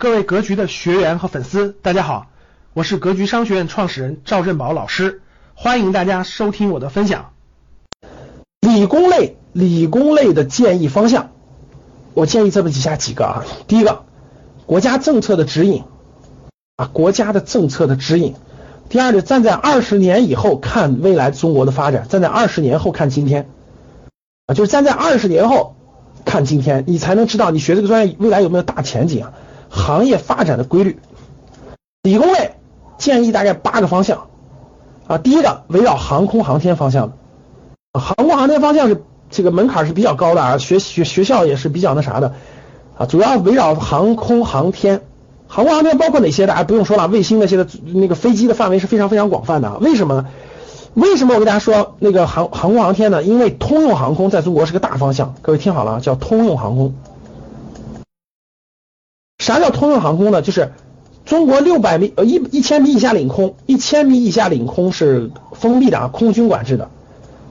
各位格局的学员和粉丝，大家好，我是格局商学院创始人赵振宝老师，欢迎大家收听我的分享。理工类，理工类的建议方向，我建议这么几下几个啊。第一个，国家政策的指引啊，国家的政策的指引。第二个，站在二十年以后看未来中国的发展，站在二十年后看今天啊，就是站在二十年后。看今天，你才能知道你学这个专业未来有没有大前景啊？行业发展的规律。理工类建议大概八个方向啊。第一个围绕航空航天方向，航空航天方向是这个门槛是比较高的啊，学学学校也是比较那啥的啊。主要围绕航空航天，航空航天包括哪些？大家不用说了，卫星那些的那个飞机的范围是非常非常广泛的。为什么呢？为什么我跟大家说那个航航空航天呢？因为通用航空在中国是个大方向，各位听好了，叫通用航空。啥叫通用航空呢？就是中国六百米呃一一千米以下领空，一千米以下领空是封闭的啊，空军管制的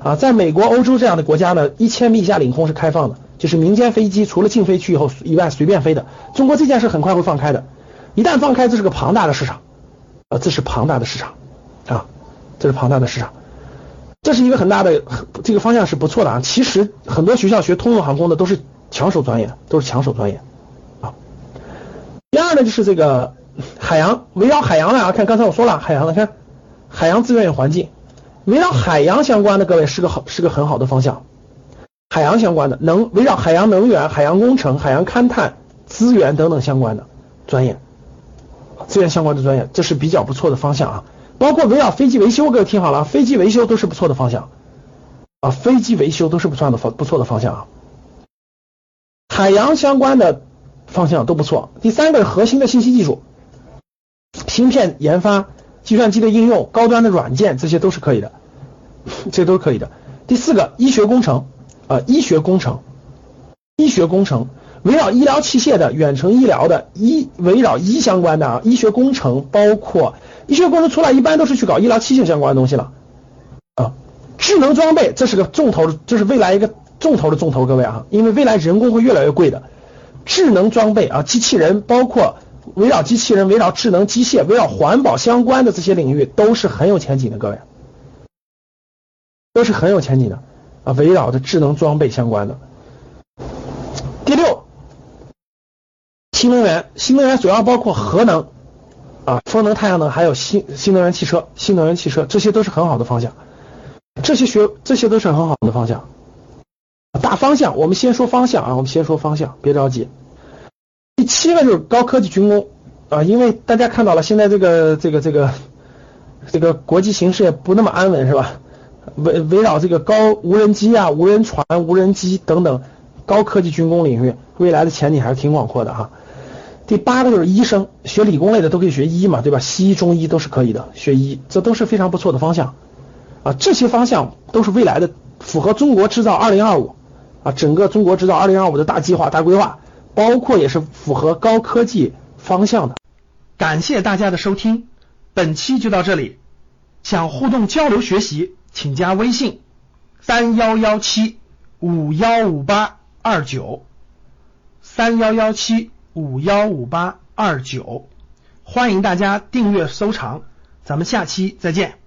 啊。在美国、欧洲这样的国家呢，一千米以下领空是开放的，就是民间飞机除了禁飞区以后以外随便飞的。中国这件事很快会放开的，一旦放开，这是个庞大的市场啊，这是庞大的市场啊。这是庞大的市场，这是一个很大的这个方向是不错的啊。其实很多学校学通用航空的都是抢手专业，都是抢手专业。呢，就是这个海洋，围绕海洋的啊，看刚才我说了海洋的，看海洋资源与环境，围绕海洋相关的各位是个好是个很好的方向。海洋相关的能围绕海洋能源、海洋工程、海洋勘探资源等等相关的专业，资源相关的专业，这是比较不错的方向啊。包括围绕飞机维修，各位听好了，飞机维修都是不错的方向啊，飞机维修都是不错的方不错的方向啊。海洋相关的方向都不错。第三个是核心的信息技术，芯片研发、计算机的应用、高端的软件，这些都是可以的，这都是可以的。第四个医学工程。啊，医学工程，医学工程。围绕医疗器械的、远程医疗的、医围绕医相关的啊，医学工程包括。医学工程出来一般都是去搞医疗器械相关的东西了。啊，智能装备这是个重头，这是未来一个重头的重头，各位啊，因为未来人工会越来越贵的，智能装备啊，机器人包括围绕机器人、围绕智能机械、围绕环保相关的这些领域都是很有前景的，各位都是很有前景的啊，围绕着智能装备相关的。第六，新能源，新能源主要包括核能。啊，风能、太阳能，还有新新能源汽车、新能源汽车，这些都是很好的方向。这些学，这些都是很好的方向。大方向，我们先说方向啊，我们先说方向，别着急。第七个就是高科技军工啊，因为大家看到了，现在这个这个这个这个国际形势也不那么安稳，是吧？围围绕这个高无人机啊、无人船、无人机等等高科技军工领域，未来的前景还是挺广阔的哈。第八个就是医生，学理工类的都可以学医嘛，对吧？西医、中医都是可以的，学医这都是非常不错的方向啊。这些方向都是未来的，符合中国制造二零二五整个中国制造二零二五的大计划、大规划，包括也是符合高科技方向的。感谢大家的收听，本期就到这里。想互动交流学习，请加微信三幺幺七五幺五八二九三幺幺七。五幺五八二九，欢迎大家订阅收藏，咱们下期再见。